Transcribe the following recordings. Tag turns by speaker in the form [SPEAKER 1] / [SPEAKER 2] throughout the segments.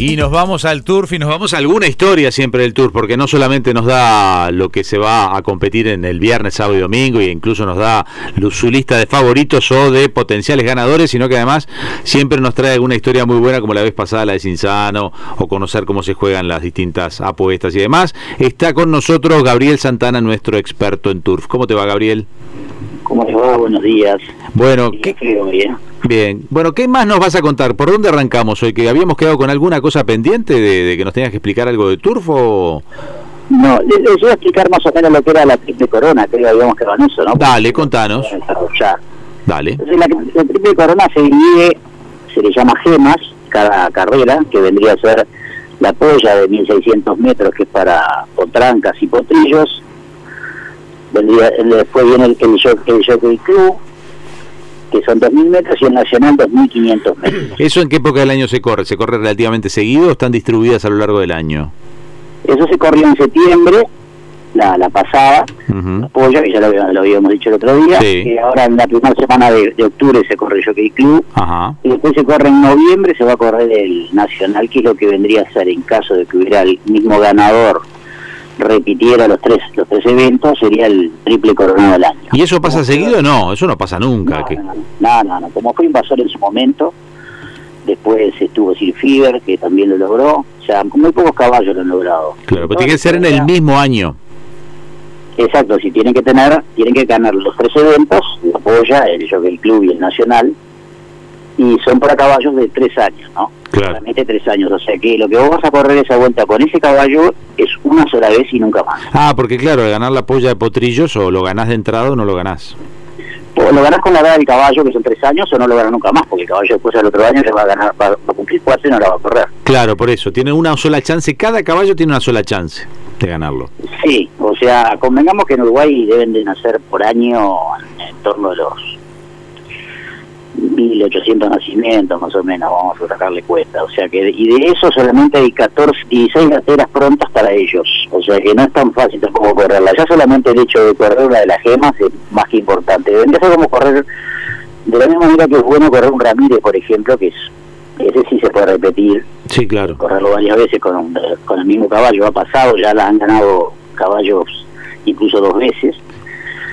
[SPEAKER 1] Y nos vamos al turf y nos vamos a alguna historia siempre del turf, porque no solamente nos da lo que se va a competir en el viernes, sábado y domingo, e incluso nos da su lista de favoritos o de potenciales ganadores, sino que además siempre nos trae alguna historia muy buena, como la vez pasada la de Cinzano, o conocer cómo se juegan las distintas apuestas y demás. Está con nosotros Gabriel Santana, nuestro experto en turf. ¿Cómo te va, Gabriel?
[SPEAKER 2] ¿Cómo te va? Buenos días.
[SPEAKER 1] Bueno, ¿qué, Bien, bueno, ¿qué más nos vas a contar? ¿Por dónde arrancamos hoy? ¿Que habíamos quedado con alguna cosa pendiente de, que nos tenías que explicar algo de turfo?
[SPEAKER 2] No, les, voy a explicar más o menos lo que era la triple corona, que habíamos quedado en eso, ¿no?
[SPEAKER 1] Dale, contanos. Dale.
[SPEAKER 2] la, triple corona se divide, se le llama gemas, cada carrera, que vendría a ser la polla de 1600 metros, que es para potrancas y potrillos. Vendría, después viene el, el, el Jockey Club, que son 2.000 metros, y el Nacional 2.500 metros.
[SPEAKER 1] ¿Eso en qué época del año se corre? ¿Se corre relativamente seguido o están distribuidas a lo largo del año?
[SPEAKER 2] Eso se corrió en septiembre, la, la pasada, apoyo, que ya lo, habíamos dicho el otro día, y ahora en la primera semana de, octubre se corre el Jockey Club, y después se corre en noviembre, se va a correr el Nacional, que es lo que vendría a ser en caso de que hubiera el mismo ganador repitiera los tres los tres eventos, sería el triple coronado del año.
[SPEAKER 1] ¿Y eso pasa seguido no? Eso no pasa nunca.
[SPEAKER 2] No, no, no, Como fue invasor en su momento, después estuvo Sir Fever, que también lo logró. O sea, muy pocos caballos lo han logrado.
[SPEAKER 1] Claro, pero tiene que ser en el mismo año.
[SPEAKER 2] Exacto, si tienen que tener, tienen que ganar los tres eventos, la Polla, el Jockey Club y el Nacional, y son para caballos de tres años, ¿no?
[SPEAKER 1] Claro.
[SPEAKER 2] tres años, o sea que lo que vos vas a correr esa vuelta con ese caballo es una sola vez y nunca más.
[SPEAKER 1] Ah, porque claro, al ganar la polla de potrillos o lo ganás de entrada o no lo ganás.
[SPEAKER 2] O lo ganás con la edad del caballo, que son tres años, o no lo ganás nunca más, porque el caballo después del otro año se va a ganar, va, a cumplir cuatro y no la va a correr.
[SPEAKER 1] Claro, por eso, tiene una sola chance, cada caballo tiene una sola chance de ganarlo.
[SPEAKER 2] Sí, o sea, convengamos que en Uruguay deben de nacer por año en torno a los 1.800 nacimientos más o menos, vamos a sacarle cuenta. O sea que, y de eso solamente hay 14, 16 gateras prontas para ellos. O sea que no es tan fácil como correrla. Ya solamente el hecho de correr la de las gemas es más que importante. Vendría a correr, de la misma manera que es bueno correr un Ramírez, por ejemplo, que es ese sí se puede repetir.
[SPEAKER 1] Sí, claro.
[SPEAKER 2] Correrlo varias veces con, con el mismo caballo. Ha pasado, ya la han ganado caballos incluso dos veces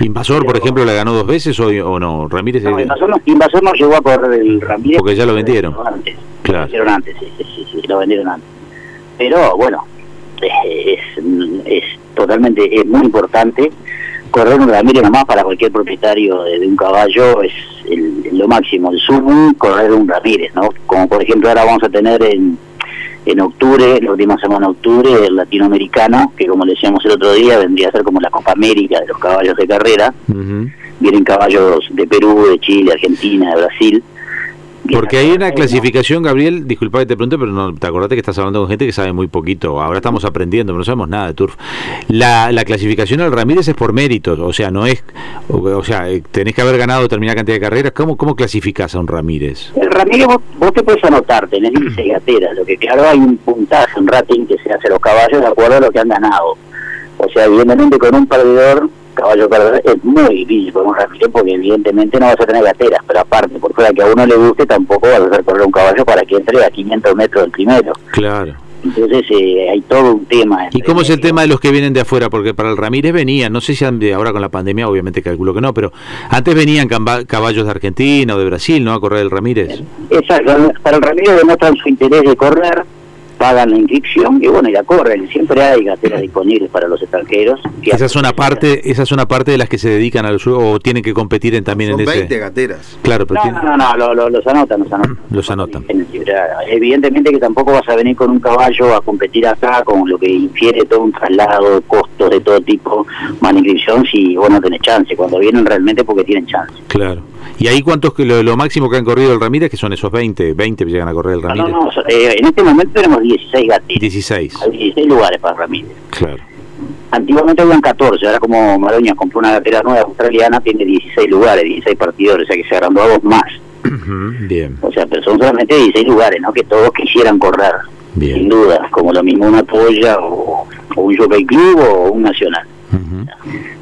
[SPEAKER 1] ¿Invasor, por ejemplo, la ganó dos veces o, no? Ramírez.
[SPEAKER 2] No, Invasor, no, llegó a correr el Ramírez.
[SPEAKER 1] Porque ya lo vendieron.
[SPEAKER 2] Antes. Claro. Lo vendieron antes, sí, sí, sí, lo vendieron antes. Pero bueno, es, es totalmente, es muy importante. Correr un Ramírez nomás para cualquier propietario de, un caballo es lo máximo, el sumo, correr un Ramírez, ¿no? Como por ejemplo ahora vamos a tener en en octubre, la última semana de octubre, el latinoamericano, que como le decíamos el otro día, vendría a ser como la Copa América de los caballos de carrera. Vienen caballos de Perú, de Chile, Argentina, de Brasil.
[SPEAKER 1] Porque hay una clasificación, Gabriel, disculpa que te pregunte, pero no, te acordaste que estás hablando con gente que sabe muy poquito. Ahora estamos aprendiendo, pero no sabemos nada de turf. La, la clasificación al Ramírez es por méritos, o sea, no es, o, sea, eh, tenés que haber ganado determinada cantidad de carreras. ¿Cómo, cómo clasificas a un Ramírez?
[SPEAKER 2] El Ramírez vos, te puedes anotar, tenés 16 gateras, lo que claro hay un puntaje, un rating que se hace a los caballos de acuerdo a lo que han ganado. O sea, evidentemente con un perdedor caballo perdedor es muy difícil con un Ramírez porque evidentemente no vas a tener gateras, pero aparte, por fuera que a uno le guste, tampoco vas a hacer correr un caballo para que entre a 500 metros del primero.
[SPEAKER 1] Claro.
[SPEAKER 2] Entonces eh, hay todo un tema.
[SPEAKER 1] ¿Y cómo es el tema de los que vienen de afuera? Porque para el Ramírez venían, no sé si ahora con la pandemia, obviamente calculo que no, pero antes venían caballos de Argentina o de Brasil, ¿no? A correr el Ramírez.
[SPEAKER 2] Exacto, para el Ramírez demuestran su interés de correr, pagan la inscripción y bueno, ya corren. Siempre hay gateras disponibles para los extranjeros.
[SPEAKER 1] Esa es una parte, esa es una parte de las que se dedican al juego o tienen que competir en, también en
[SPEAKER 3] 20 ese. gateras.
[SPEAKER 2] Claro, pero no, no, no, los anotan, los anotan.
[SPEAKER 1] Los anotan.
[SPEAKER 2] Evidentemente que tampoco vas a venir con un caballo a competir acá con lo que infiere todo un traslado, de todo tipo, más inscripción si vos no tenés chance. Cuando vienen realmente porque tienen chance.
[SPEAKER 1] Claro. ¿Y ahí cuántos, lo, lo máximo que han corrido el Ramírez, que son esos 20, 20 que llegan a correr el Ramírez?
[SPEAKER 2] No, no, eh, en este momento tenemos 16 gatitos.
[SPEAKER 1] 16.
[SPEAKER 2] Hay 16 lugares para Ramírez.
[SPEAKER 1] Claro.
[SPEAKER 2] Antiguamente habían 14, ahora como Maroña compró una gatera nueva australiana, tiene 16 lugares, 16 partidores, o sea que se agrandó a dos más.
[SPEAKER 1] bien.
[SPEAKER 2] O sea, pero son solamente 16 lugares, ¿no? Que todos quisieran correr. Bien. Sin duda, como lo mismo una polla o, un Jockey Club o un Nacional.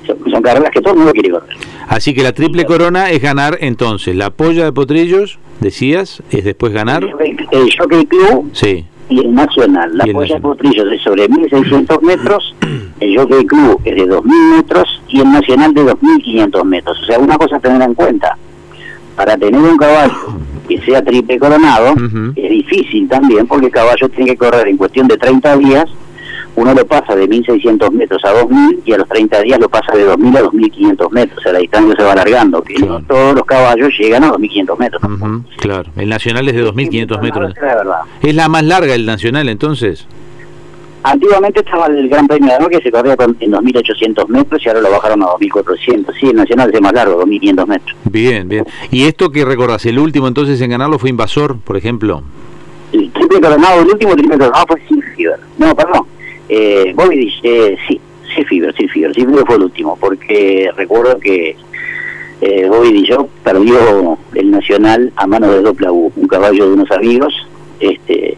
[SPEAKER 2] son, carreras que todo el mundo quiere correr.
[SPEAKER 1] Así que la triple corona es ganar entonces la polla de potrillos, decías, es después ganar.
[SPEAKER 2] El, Jockey Club.
[SPEAKER 1] Sí
[SPEAKER 2] y el Nacional. La polla de Potrillos es sobre 1.600 metros, el Jockey Club es de 2.000 metros y el Nacional de 2.500 metros. O sea, una cosa a tener en cuenta, para tener un caballo que sea triple coronado, es difícil también porque el caballo tiene que correr en cuestión de 30 días uno lo pasa de 1.600 metros a 2.000 y a los 30 días lo pasa de 2.000 a 2.500 metros. O sea, la distancia se va alargando, que no todos los caballos llegan a 2.500 metros.
[SPEAKER 1] claro, el nacional es de 2.500 metros. Es la más larga el nacional entonces.
[SPEAKER 2] Antiguamente estaba el Gran Premio de que se corría en 2.800 metros y ahora lo bajaron a 2.400. Sí, el Nacional es más largo, 2.500 metros.
[SPEAKER 1] Bien, bien. ¿Y esto que recordás? ¿El último entonces en ganarlo fue Invasor, por ejemplo?
[SPEAKER 2] El triple coronado, el último triple coronado fue Silfiber. No, perdón. Eh, Bobby dice, sí, sí, Fiber, sí, Fiber, sí, fue el último, porque recuerdo que eh, Bobby yo perdió el Nacional a mano de Dopla un caballo de unos amigos, este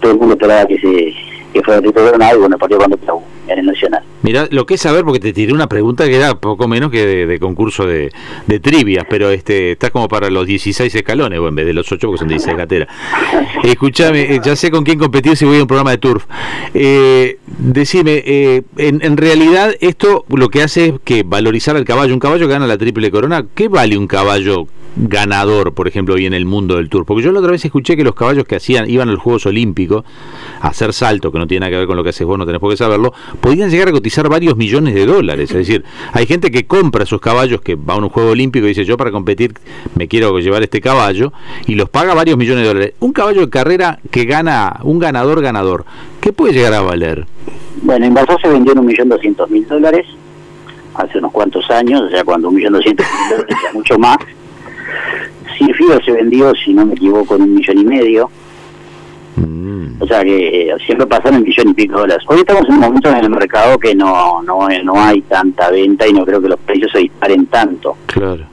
[SPEAKER 2] todo el mundo esperaba que se que fuera Bernal y bueno, partió con Dopla en el Nacional.
[SPEAKER 1] Mira, lo que es saber, porque te tiré una pregunta que era poco menos que de, concurso de, de trivias, pero este estás como para los 16 escalones, o en vez de los 8, porque son 16 gateras. Escúchame, eh, ya sé con quién competir si voy a un programa de turf. Eh, decime, eh, en, en, realidad esto lo que hace es que valorizar al caballo. Un caballo que gana la triple corona, ¿qué vale un caballo ganador, por ejemplo, hoy en el mundo del Tour? Porque yo la otra vez escuché que los caballos que hacían iban a los Juegos Olímpicos a hacer salto, que no tiene nada que ver con lo que haces vos, no tenés por qué saberlo, podían llegar a cotizar varios millones de dólares. Es decir, hay gente que compra esos caballos que va a un juego olímpico y dice, yo para competir me quiero llevar este caballo, y los paga varios millones de dólares. Un caballo de carrera que gana, un ganador ganador, ¿qué puede llegar a valer?
[SPEAKER 2] Bueno, en Basó se vendió en un millón doscientos mil dólares hace unos cuantos años, o sea, cuando un millón doscientos mil dólares, mucho más Fío se vendió, si no me equivoco, en un millón y medio. Mm. O sea que eh, siempre pasaron en millón y pico de dólares. Hoy estamos en un momento en el mercado que no, no, no hay tanta venta y no creo que los precios se disparen tanto.
[SPEAKER 1] Claro.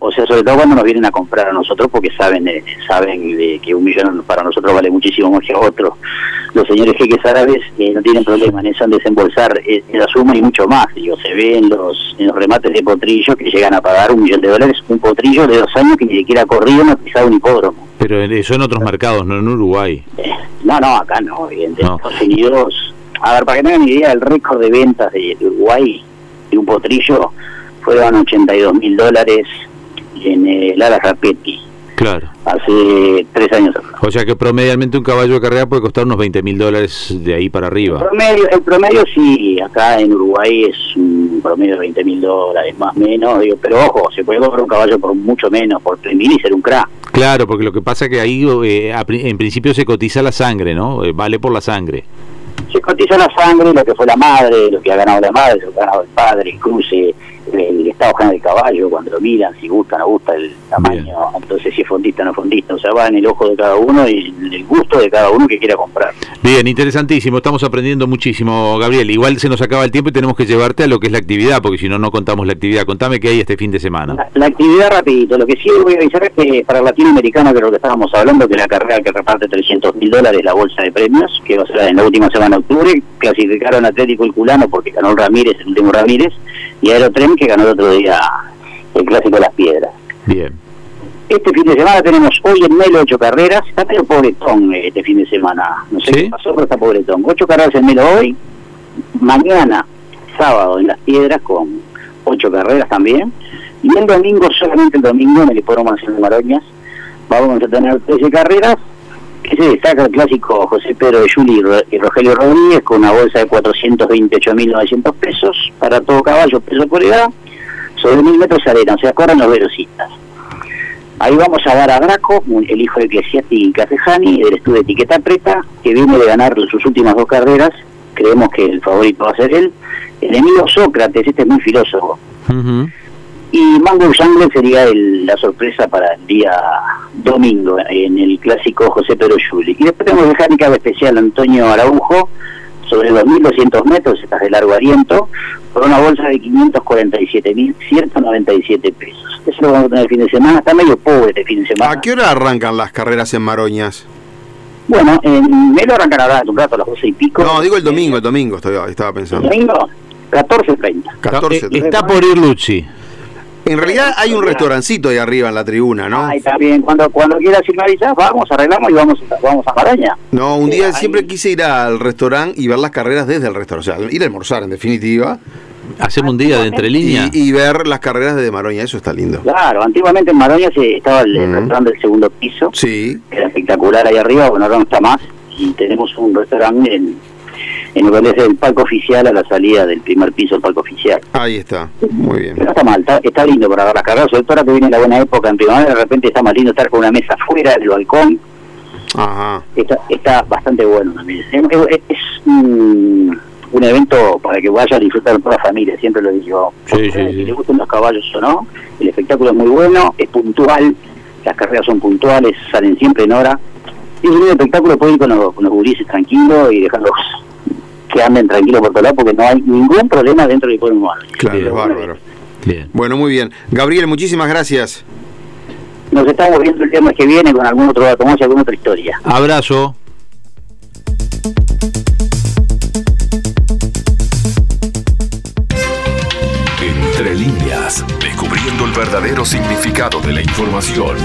[SPEAKER 2] O sea, sobre todo cuando nos vienen a comprar a nosotros porque saben saben de que un millón para nosotros vale muchísimo más que a otros los señores jeques árabes eh, no tienen problema en eso, en desembolsar eh, la suma y mucho más. Digo, se ve en los, en los remates de potrillo que llegan a pagar un millón de dólares un potrillo de dos años que ni siquiera ha corrido no ha pisado un hipódromo.
[SPEAKER 1] Pero eso en otros mercados, no en Uruguay.
[SPEAKER 2] Eh, no, no, acá no, evidentemente. No. Estados Unidos. A ver, para que tengan idea, el récord de ventas de, Uruguay de un potrillo fueron 82 mil dólares en el Ara Rapetti
[SPEAKER 1] Claro.
[SPEAKER 2] Hace tres años
[SPEAKER 1] O sea que promedialmente un caballo de carrera puede costar unos 20 mil dólares de ahí para arriba.
[SPEAKER 2] El promedio, el promedio sí, acá en Uruguay es un promedio de 20 mil dólares, más o menos, digo, pero ojo, se puede comprar un caballo por mucho menos, por 3 mil y ser un crack.
[SPEAKER 1] Claro, porque lo que pasa es que ahí eh, en principio se cotiza la sangre, ¿no? Eh, vale por la sangre.
[SPEAKER 2] Se cotiza la sangre, lo que fue la madre, lo que ha ganado la madre, lo que ha ganado el padre, el cruce, el estado general del caballo, cuando lo miran, si gusta o no gusta el tamaño, entonces si es fondista o no fondista, o sea, va en el ojo de cada uno y en el gusto de cada uno que quiera comprar.
[SPEAKER 1] Bien, interesantísimo, estamos aprendiendo muchísimo, Gabriel. Igual se nos acaba el tiempo y tenemos que llevarte a lo que es la actividad, porque si no, no contamos la actividad. Contame qué hay este fin de semana.
[SPEAKER 2] La, actividad rapidito, lo que sí voy a avisar es que para el latinoamericano, que es lo que estábamos hablando, que la carrera que reparte 300 mil dólares la bolsa de premios, que va a ser en la última semana de octubre, clasificaron Atlético y Culano porque ganó Ramírez, el último Ramírez, y Aerotren que ganó el otro día el clásico de las piedras.
[SPEAKER 1] Bien.
[SPEAKER 2] Este fin de semana tenemos hoy en Melo ocho carreras, está medio pobretón eh, este fin de semana, no sé qué pasó, pero está pobretón. Ocho carreras en Melo hoy, mañana, sábado en las piedras con ocho carreras también, y el domingo, solamente el domingo en el Hipódromo Nacional de Maroñas, vamos a tener 13 carreras, que se destaca el clásico José Pedro de Juli y Rogelio Rodríguez con una bolsa de 428.900 pesos para todo caballo, peso por edad, sobre mil metros de arena, o sea, corren los velocitas. Ahí vamos a dar a Draco, el hijo de Ecclesiasti Casejani, del estudio de etiqueta preta, que viene de ganar sus últimas dos carreras, creemos que el favorito va a ser él. El enemigo Sócrates, este es muy filósofo. Y Mango Jungle sería la sorpresa para el día domingo en el clásico José Pedro Juli. Y después tenemos mecánica especial Antonio Araujo sobre 2.200 metros, estás de largo aliento, por una bolsa de 547.197 pesos. Eso lo vamos a tener el fin de semana, está medio pobre este fin de semana.
[SPEAKER 3] ¿A qué hora arrancan las carreras en Maroñas?
[SPEAKER 2] Bueno, en medio arrancan ahora un rato a las 12 y pico.
[SPEAKER 3] No, digo el domingo, el domingo estaba, estaba pensando.
[SPEAKER 2] El domingo, 14.30.
[SPEAKER 1] 14 eh, Está por ir Luchi.
[SPEAKER 3] En realidad hay un restaurancito ahí arriba en la tribuna, ¿no?
[SPEAKER 2] Ahí también, cuando, cuando quieras ir a vamos, arreglamos y vamos, vamos a Maraña.
[SPEAKER 3] No, un día siempre quise ir al restaurante y ver las carreras desde el restaurante, o sea, ir a almorzar en definitiva,
[SPEAKER 1] Hacemos un día de entre líneas.
[SPEAKER 3] y, y ver las carreras de Maroña, eso está lindo.
[SPEAKER 2] Claro, antiguamente en Maroña se, estaba el, restaurante del segundo piso,
[SPEAKER 3] Sí,
[SPEAKER 2] que era espectacular ahí arriba, bueno, ahora no está más, y tenemos un restaurante en, en lo que es el palco oficial a la salida del primer piso del palco oficial.
[SPEAKER 3] ahí está, muy bien.
[SPEAKER 2] Pero no está mal, está, está lindo para ver las carreras, sobre todo ahora que viene la buena época en primavera, de repente está más lindo estar con una mesa afuera del balcón,
[SPEAKER 3] Ajá,
[SPEAKER 2] está, está bastante bueno también. Es, es- es un, un evento para que vaya a disfrutar toda la familia, siempre lo digo.
[SPEAKER 1] Sí, sí,
[SPEAKER 2] Si le gustan los caballos o no, el espectáculo es muy bueno, es puntual, las carreras son puntuales, salen siempre en hora. Y es un espectáculo, puede ir con los, con los gurises tranquilos y dejarlos que anden tranquilos por todo lado, porque no hay ningún problema dentro del pueblo humano.
[SPEAKER 3] claro, es
[SPEAKER 2] bueno,
[SPEAKER 3] bárbaro.
[SPEAKER 1] Bien.
[SPEAKER 3] Bueno, muy bien. Gabriel, muchísimas gracias.
[SPEAKER 2] Nos estamos viendo el viernes que viene con algún otro dato más y alguna otra historia.
[SPEAKER 1] Abrazo.
[SPEAKER 4] Entre líneas, descubriendo el verdadero significado de la información.